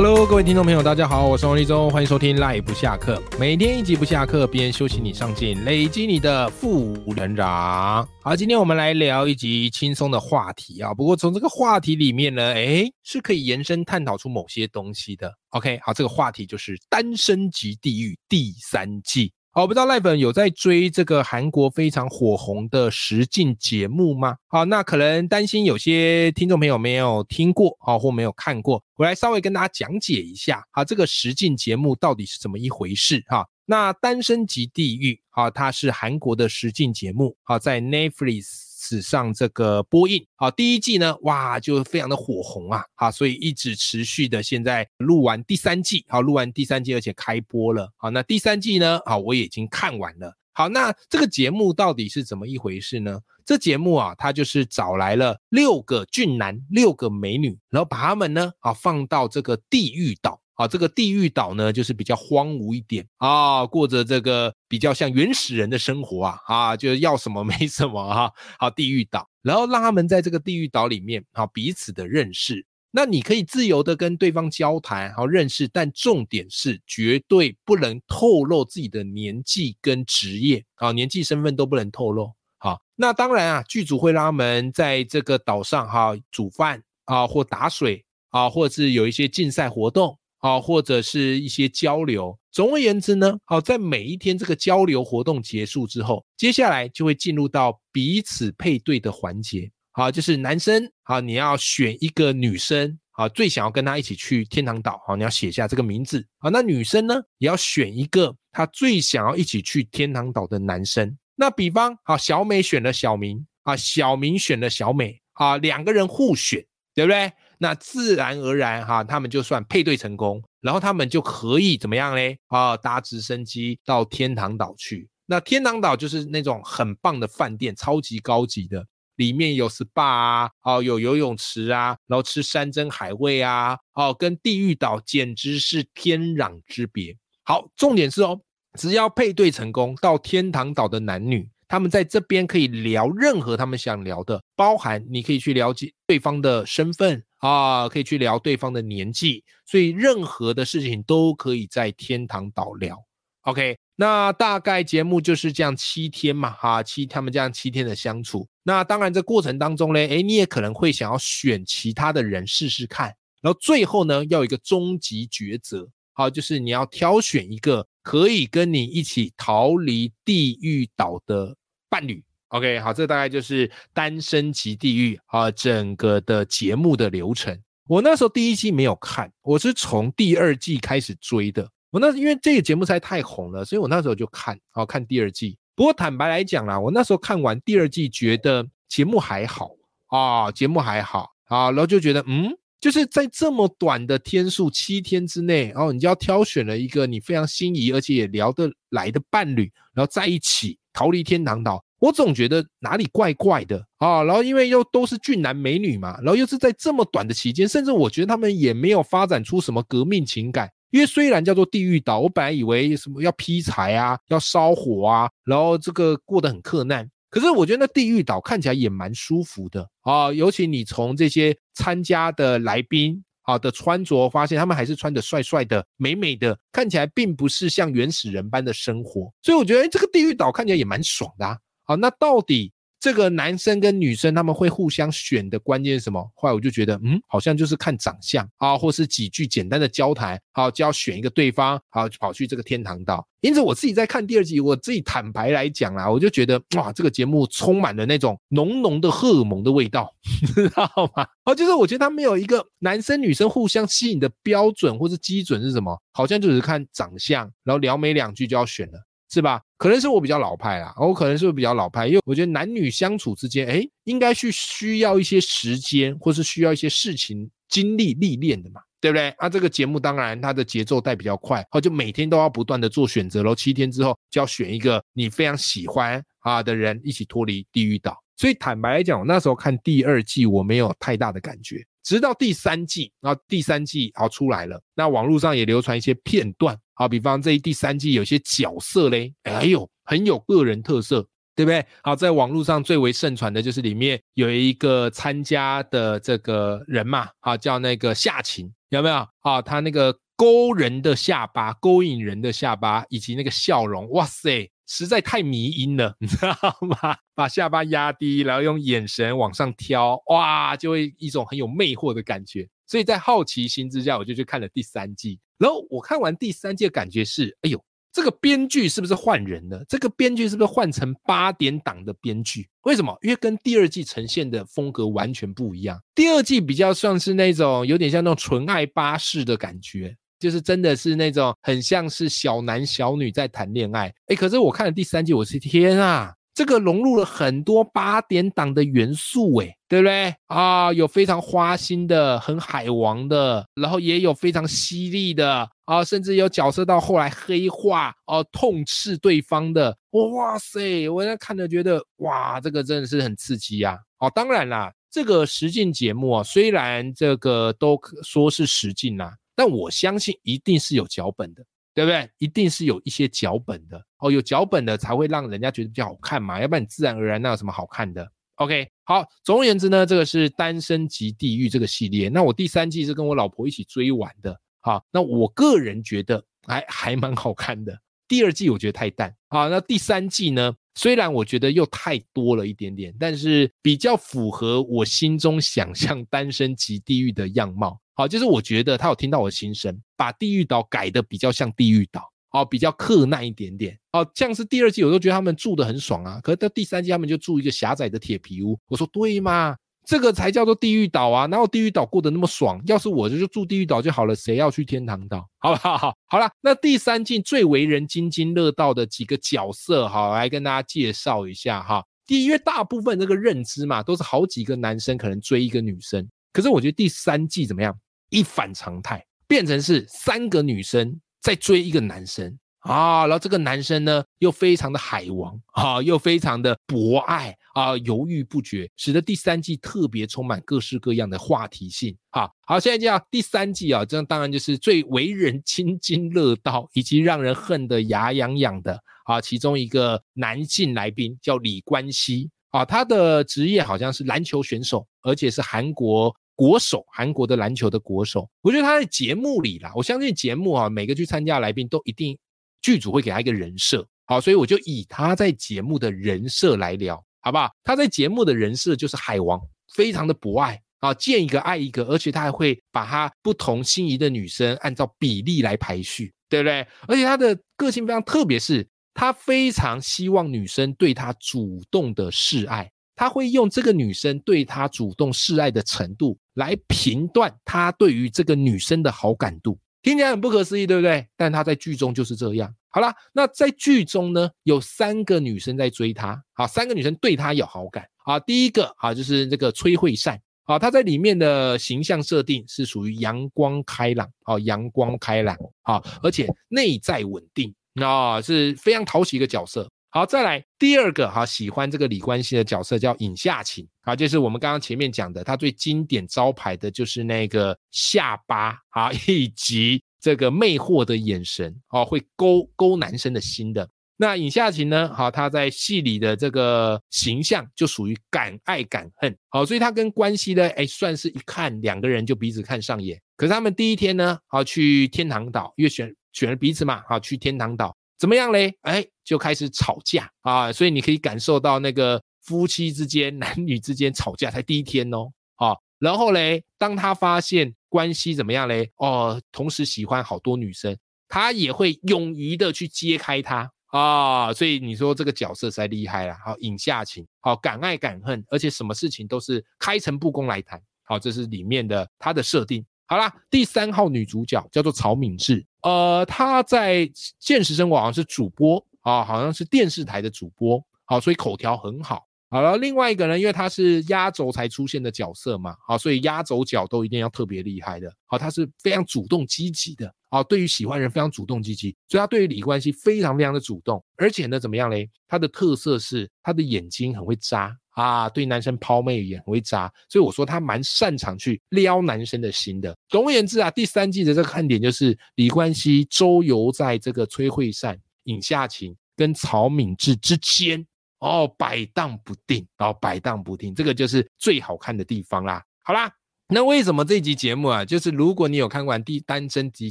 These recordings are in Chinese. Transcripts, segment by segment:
Hello，各位听众朋友，大家好，我是王立忠，欢迎收听赖不下课，每天一集不下课，边休息你上进，累积你的负成长。好，今天我们来聊一集轻松的话题啊，不过从这个话题里面呢，诶，是可以延伸探讨出某些东西的。OK，好，这个话题就是《单身级地狱》第三季。好，不知道赖粉有在追这个韩国非常火红的实境节目吗？好，那可能担心有些听众朋友没有听过啊，或没有看过，我来稍微跟大家讲解一下啊，这个实境节目到底是怎么一回事哈？那《单身级地狱》啊，它是韩国的实境节目啊，在 Netflix。史上这个播映，好，第一季呢，哇，就非常的火红啊，好，所以一直持续的，现在录完第三季，好，录完第三季，而且开播了，好，那第三季呢，好，我已经看完了，好，那这个节目到底是怎么一回事呢？这节目啊，它就是找来了六个俊男，六个美女，然后把他们呢，啊，放到这个地狱岛。啊，这个地狱岛呢，就是比较荒芜一点啊，过着这个比较像原始人的生活啊，啊，就是要什么没什么哈。好，地狱岛，然后让他们在这个地狱岛里面，好彼此的认识。那你可以自由的跟对方交谈，好认识，但重点是绝对不能透露自己的年纪跟职业，啊，年纪身份都不能透露。好，那当然啊，剧组会让他们在这个岛上哈煮饭啊，或打水啊，或者是有一些竞赛活动。啊，或者是一些交流。总而言之呢，好，在每一天这个交流活动结束之后，接下来就会进入到彼此配对的环节。好，就是男生，好，你要选一个女生，好，最想要跟她一起去天堂岛，好，你要写下这个名字。好，那女生呢，也要选一个她最想要一起去天堂岛的男生。那比方，好，小美选了小明，啊，小明选了小美，啊，两个人互选，对不对？那自然而然哈，他们就算配对成功，然后他们就可以怎么样嘞？啊，搭直升机到天堂岛去。那天堂岛就是那种很棒的饭店，超级高级的，里面有 SPA 啊，哦，有游泳池啊，然后吃山珍海味啊，哦，跟地狱岛简直是天壤之别。好，重点是哦，只要配对成功，到天堂岛的男女。他们在这边可以聊任何他们想聊的，包含你可以去了解对方的身份啊，可以去聊对方的年纪，所以任何的事情都可以在天堂岛聊。OK，那大概节目就是这样七天嘛，哈，七他们这样七天的相处。那当然这过程当中呢，诶，你也可能会想要选其他的人试试看，然后最后呢要有一个终极抉择，好，就是你要挑选一个可以跟你一起逃离地狱岛的。伴侣，OK，好，这大概就是单身级地狱啊，整个的节目的流程。我那时候第一季没有看，我是从第二季开始追的。我那因为这个节目实在太红了，所以我那时候就看，好看第二季。不过坦白来讲啦，我那时候看完第二季，觉得节目还好啊，节目还好啊，然后就觉得，嗯，就是在这么短的天数，七天之内，然后你就要挑选了一个你非常心仪而且也聊得来的伴侣，然后在一起。逃离天堂岛，我总觉得哪里怪怪的啊！然后因为又都是俊男美女嘛，然后又是在这么短的期间，甚至我觉得他们也没有发展出什么革命情感。因为虽然叫做地狱岛，我本来以为什么要劈柴啊，要烧火啊，然后这个过得很困难。可是我觉得那地狱岛看起来也蛮舒服的啊，尤其你从这些参加的来宾。啊的穿着，发现他们还是穿的帅帅的、美美的，看起来并不是像原始人般的生活，所以我觉得这个地狱岛看起来也蛮爽的啊。好，那到底？这个男生跟女生他们会互相选的关键是什么？后来我就觉得，嗯，好像就是看长相啊，或是几句简单的交谈，好就要选一个对方，好跑去这个天堂岛。因此我自己在看第二集，我自己坦白来讲啦，我就觉得哇，这个节目充满了那种浓浓的荷尔蒙的味道，你知道吗？哦，就是我觉得他没有一个男生女生互相吸引的标准或是基准是什么，好像就是看长相，然后聊没两句就要选了。是吧？可能是我比较老派啦，我可能是比较老派，因为我觉得男女相处之间，哎，应该去需要一些时间，或是需要一些事情经历历练的嘛，对不对？那这个节目当然它的节奏带比较快，好，就每天都要不断的做选择喽。七天之后就要选一个你非常喜欢啊的人一起脱离地狱岛。所以坦白来讲，我那时候看第二季我没有太大的感觉，直到第三季，然后第三季好出来了，那网络上也流传一些片段，好，比方这第三季有些角色嘞，哎呦，很有个人特色。对不对？好，在网络上最为盛传的就是里面有一个参加的这个人嘛，啊，叫那个夏晴，有没有？啊，他那个勾人的下巴，勾引人的下巴，以及那个笑容，哇塞，实在太迷因了，你知道吗？把下巴压低，然后用眼神往上挑，哇，就会一种很有魅惑的感觉。所以在好奇心之下，我就去看了第三季。然后我看完第三季的感觉是，哎呦。这个编剧是不是换人了？这个编剧是不是换成八点档的编剧？为什么？因为跟第二季呈现的风格完全不一样。第二季比较像是那种有点像那种纯爱巴士的感觉，就是真的是那种很像是小男小女在谈恋爱。哎，可是我看了第三季，我是天啊！这个融入了很多八点档的元素，哎，对不对啊？有非常花心的、很海王的，然后也有非常犀利的啊，甚至有角色到后来黑化哦，痛斥对方的。哇塞，我在看着觉得哇，这个真的是很刺激呀！哦，当然啦，这个实境节目啊，虽然这个都说是实境啦，但我相信一定是有脚本的。对不对？一定是有一些脚本的哦，有脚本的才会让人家觉得比较好看嘛，要不然你自然而然那有什么好看的？OK，好，总而言之呢，这个是《单身级地狱》这个系列。那我第三季是跟我老婆一起追完的，好，那我个人觉得还还蛮好看的。第二季我觉得太淡，好，那第三季呢，虽然我觉得又太多了一点点，但是比较符合我心中想象《单身级地狱》的样貌。好，就是我觉得他有听到我的心声，把地狱岛改的比较像地狱岛，哦，比较克难一点点，哦，像是第二季我都觉得他们住的很爽啊，可是到第三季他们就住一个狭窄的铁皮屋，我说对吗？这个才叫做地狱岛啊，哪有地狱岛过得那么爽？要是我就住地狱岛就好了，谁要去天堂岛？好不好？好，好了，那第三季最为人津津乐道的几个角色，好，来跟大家介绍一下哈。第一，因为大部分这个认知嘛，都是好几个男生可能追一个女生，可是我觉得第三季怎么样？一反常态，变成是三个女生在追一个男生啊，然后这个男生呢又非常的海王啊，又非常的博爱啊，犹豫不决，使得第三季特别充满各式各样的话题性。好，好，现在讲第三季啊，这当然就是最为人津津乐道以及让人恨得牙痒痒的啊，其中一个男性来宾叫李冠希啊，他的职业好像是篮球选手，而且是韩国。国手，韩国的篮球的国手，我觉得他在节目里啦，我相信节目啊，每个去参加来宾都一定剧组会给他一个人设，好，所以我就以他在节目的人设来聊，好不好？他在节目的人设就是海王，非常的博爱啊，见一个爱一个，而且他还会把他不同心仪的女生按照比例来排序，对不对？而且他的个性非常特别，是他非常希望女生对他主动的示爱。他会用这个女生对他主动示爱的程度来评断他对于这个女生的好感度，听起来很不可思议，对不对？但他在剧中就是这样。好了，那在剧中呢，有三个女生在追他，好，三个女生对他有好感。好，第一个啊，就是这个崔慧善，好，她在里面的形象设定是属于阳光开朗，好，阳光开朗，好，而且内在稳定，啊，是非常讨喜一个角色。好，再来第二个哈，喜欢这个李冠希的角色叫尹夏晴，啊，就是我们刚刚前面讲的，他最经典招牌的就是那个下巴啊，以及这个魅惑的眼神，哦，会勾勾男生的心的。那尹夏晴呢，好，他在戏里的这个形象就属于敢爱敢恨，好，所以他跟关系呢，哎，算是一看两个人就彼此看上眼。可是他们第一天呢，好去天堂岛，因为选选了彼此嘛，好去天堂岛。怎么样嘞？哎，就开始吵架啊！所以你可以感受到那个夫妻之间、男女之间吵架才第一天哦，啊，然后嘞，当他发现关系怎么样嘞？哦，同时喜欢好多女生，他也会勇于的去揭开他啊！所以你说这个角色才厉害了，好，引下情，好，敢爱敢恨，而且什么事情都是开诚布公来谈，好，这是里面的他的设定。好啦，第三号女主角叫做曹敏智，呃，她在现实生活好像是主播啊，好像是电视台的主播，好，所以口条很好。好了，另外一个呢，因为她是压轴才出现的角色嘛，好，所以压轴角都一定要特别厉害的。好，她是非常主动积极的，啊，对于喜欢人非常主动积极，所以她对于李冠希非常非常的主动，而且呢，怎么样嘞？她的特色是她的眼睛很会眨。啊，对男生抛媚眼很会渣，所以我说他蛮擅长去撩男生的心的。总而言之啊，第三季的这个看点就是李冠希周游在这个崔慧善、尹夏晴跟曹敏智之间哦，摆荡不定，然后摆荡不定，这个就是最好看的地方啦。好啦。那为什么这集节目啊？就是如果你有看完《第单身级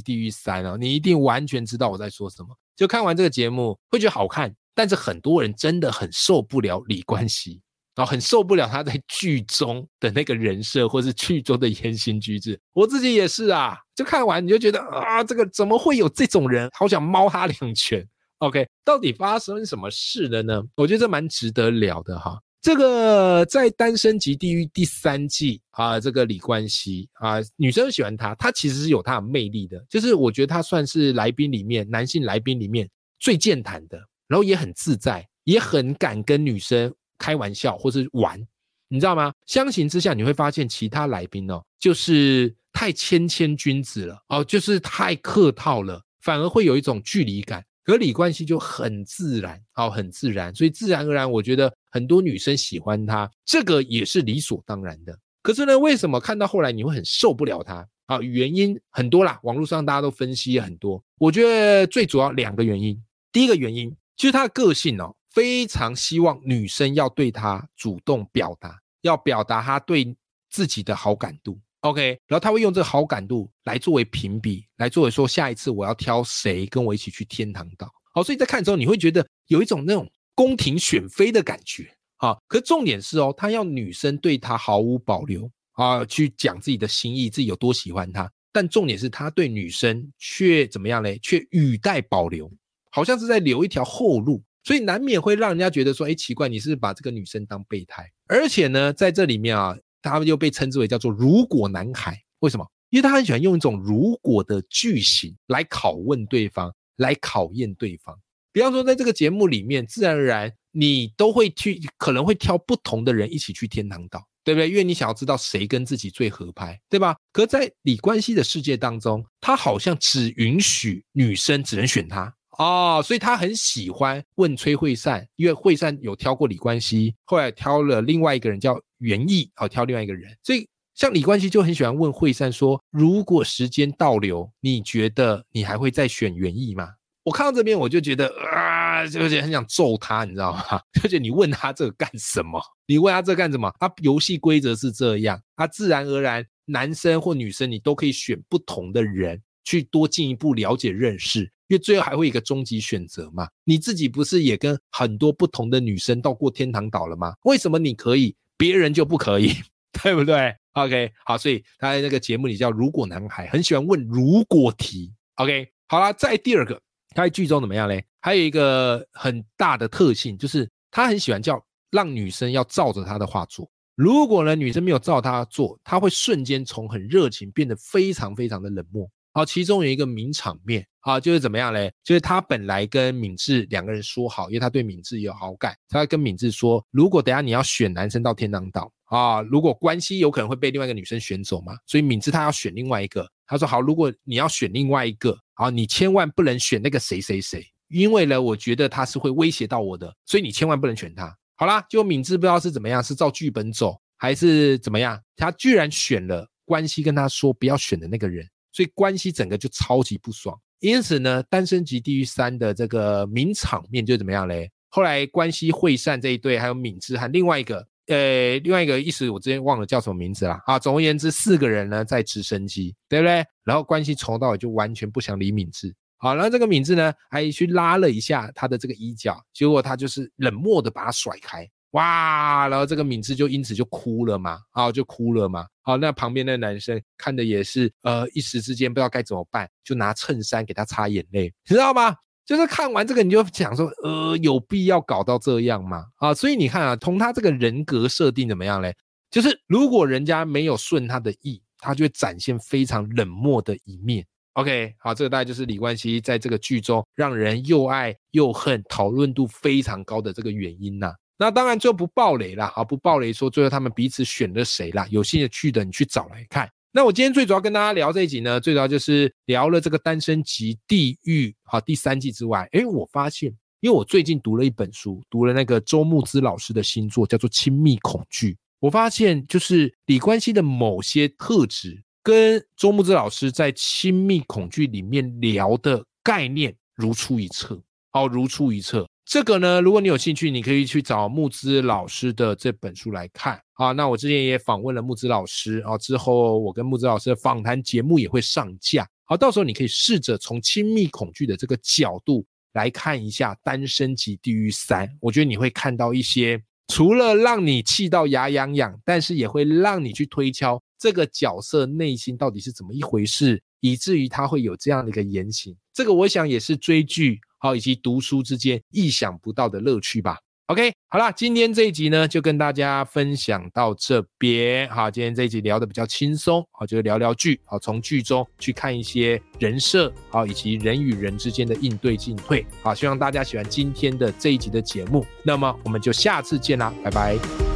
地狱三》哦，你一定完全知道我在说什么。就看完这个节目会觉得好看，但是很多人真的很受不了李冠希，然后很受不了他在剧中的那个人设，或是剧中的言行举止。我自己也是啊，就看完你就觉得啊，这个怎么会有这种人？好想猫他两拳。OK，到底发生什么事了呢？我觉得这蛮值得聊的哈。这个在《单身级地狱》第三季啊，这个李冠希啊，女生喜欢他，他其实是有他的魅力的。就是我觉得他算是来宾里面男性来宾里面最健谈的，然后也很自在，也很敢跟女生开玩笑或是玩，你知道吗？相形之下，你会发现其他来宾哦，就是太谦谦君子了哦，就是太客套了，反而会有一种距离感。可李冠希就很自然，哦，很自然，所以自然而然，我觉得很多女生喜欢他，这个也是理所当然的。可是呢，为什么看到后来你会很受不了他？啊，原因很多啦，网络上大家都分析很多。我觉得最主要两个原因，第一个原因就是他的个性哦，非常希望女生要对他主动表达，要表达他对自己的好感度。OK，然后他会用这个好感度来作为评比，来作为说下一次我要挑谁跟我一起去天堂岛。好，所以在看的时候你会觉得有一种那种宫廷选妃的感觉啊。可重点是哦，他要女生对他毫无保留啊，去讲自己的心意，自己有多喜欢他。但重点是他对女生却怎么样嘞？却语带保留，好像是在留一条后路，所以难免会让人家觉得说，哎，奇怪，你是不是把这个女生当备胎。而且呢，在这里面啊。他们又被称之为叫做“如果男孩”，为什么？因为他很喜欢用一种“如果”的句型来拷问对方，来考验对方。比方说，在这个节目里面，自然而然你都会去，可能会挑不同的人一起去天堂岛，对不对？因为你想要知道谁跟自己最合拍，对吧？可在李冠希的世界当中，他好像只允许女生只能选他。哦，所以他很喜欢问崔慧善，因为慧善有挑过李冠希，后来挑了另外一个人叫袁毅，哦，挑另外一个人。所以像李冠希就很喜欢问慧善说：“如果时间倒流，你觉得你还会再选袁毅吗？”我看到这边我就觉得啊，就觉得很想揍他，你知道吗？就觉得你问他这个干什么？你问他这干什么？他游戏规则是这样，他自然而然男生或女生你都可以选不同的人去多进一步了解认识。因为最后还会一个终极选择嘛，你自己不是也跟很多不同的女生到过天堂岛了吗？为什么你可以，别人就不可以，对不对？OK，好，所以他在那个节目里叫“如果男孩”，很喜欢问如果题。OK，好了，再第二个，他在剧中怎么样嘞？还有一个很大的特性，就是他很喜欢叫让女生要照着他的话做。如果呢，女生没有照他做，他会瞬间从很热情变得非常非常的冷漠。好，其中有一个名场面啊，就是怎么样嘞？就是他本来跟敏智两个人说好，因为他对敏智有好感，他跟敏智说，如果等下你要选男生到天堂岛啊，如果关系有可能会被另外一个女生选走嘛，所以敏智他要选另外一个。他说好，如果你要选另外一个，好，你千万不能选那个谁谁谁，因为呢，我觉得他是会威胁到我的，所以你千万不能选他。好啦，就敏智不知道是怎么样，是照剧本走还是怎么样，他居然选了关系跟他说不要选的那个人。所以关系整个就超级不爽，因此呢，《单身级地狱三》的这个名场面就怎么样嘞？后来关系会散这一对，还有敏智和另外一个，呃，另外一个一时我之前忘了叫什么名字了啊。总而言之，四个人呢在直升机，对不对？然后关系从头到尾就完全不想理敏智，好，然后这个敏智呢还去拉了一下他的这个衣角，结果他就是冷漠的把他甩开。哇，然后这个敏智就因此就哭了嘛，啊，就哭了嘛。好，那旁边的男生看的也是，呃，一时之间不知道该怎么办，就拿衬衫给他擦眼泪，知道吗？就是看完这个你就想说，呃，有必要搞到这样吗？啊，所以你看啊，从他这个人格设定怎么样嘞？就是如果人家没有顺他的意，他就会展现非常冷漠的一面。OK，好，这个大概就是李冠希在这个剧中让人又爱又恨、讨论度非常高的这个原因呐。那当然就不爆雷了，好不爆雷说最后他们彼此选了谁啦？有兴趣的你去找来看。那我今天最主要跟大家聊这一集呢，最主要就是聊了这个单身级地狱好第三季之外，哎，我发现因为我最近读了一本书，读了那个周牧之老师的新作，叫做《亲密恐惧》。我发现，就是李冠希的某些特质，跟周牧之老师在《亲密恐惧》里面聊的概念如出一辙。好，如出一辙。这个呢，如果你有兴趣，你可以去找木之老师的这本书来看。啊，那我之前也访问了木之老师，啊，之后我跟木之老师的访谈节目也会上架。好，到时候你可以试着从亲密恐惧的这个角度。来看一下《单身级地狱三》，我觉得你会看到一些除了让你气到牙痒痒，但是也会让你去推敲这个角色内心到底是怎么一回事，以至于他会有这样的一个言行。这个我想也是追剧好以及读书之间意想不到的乐趣吧。OK，好了，今天这一集呢，就跟大家分享到这边。好，今天这一集聊的比较轻松，好，就是聊聊剧，好，从剧中去看一些人设，好，以及人与人之间的应对进退。好，希望大家喜欢今天的这一集的节目。那么，我们就下次见啦，拜拜。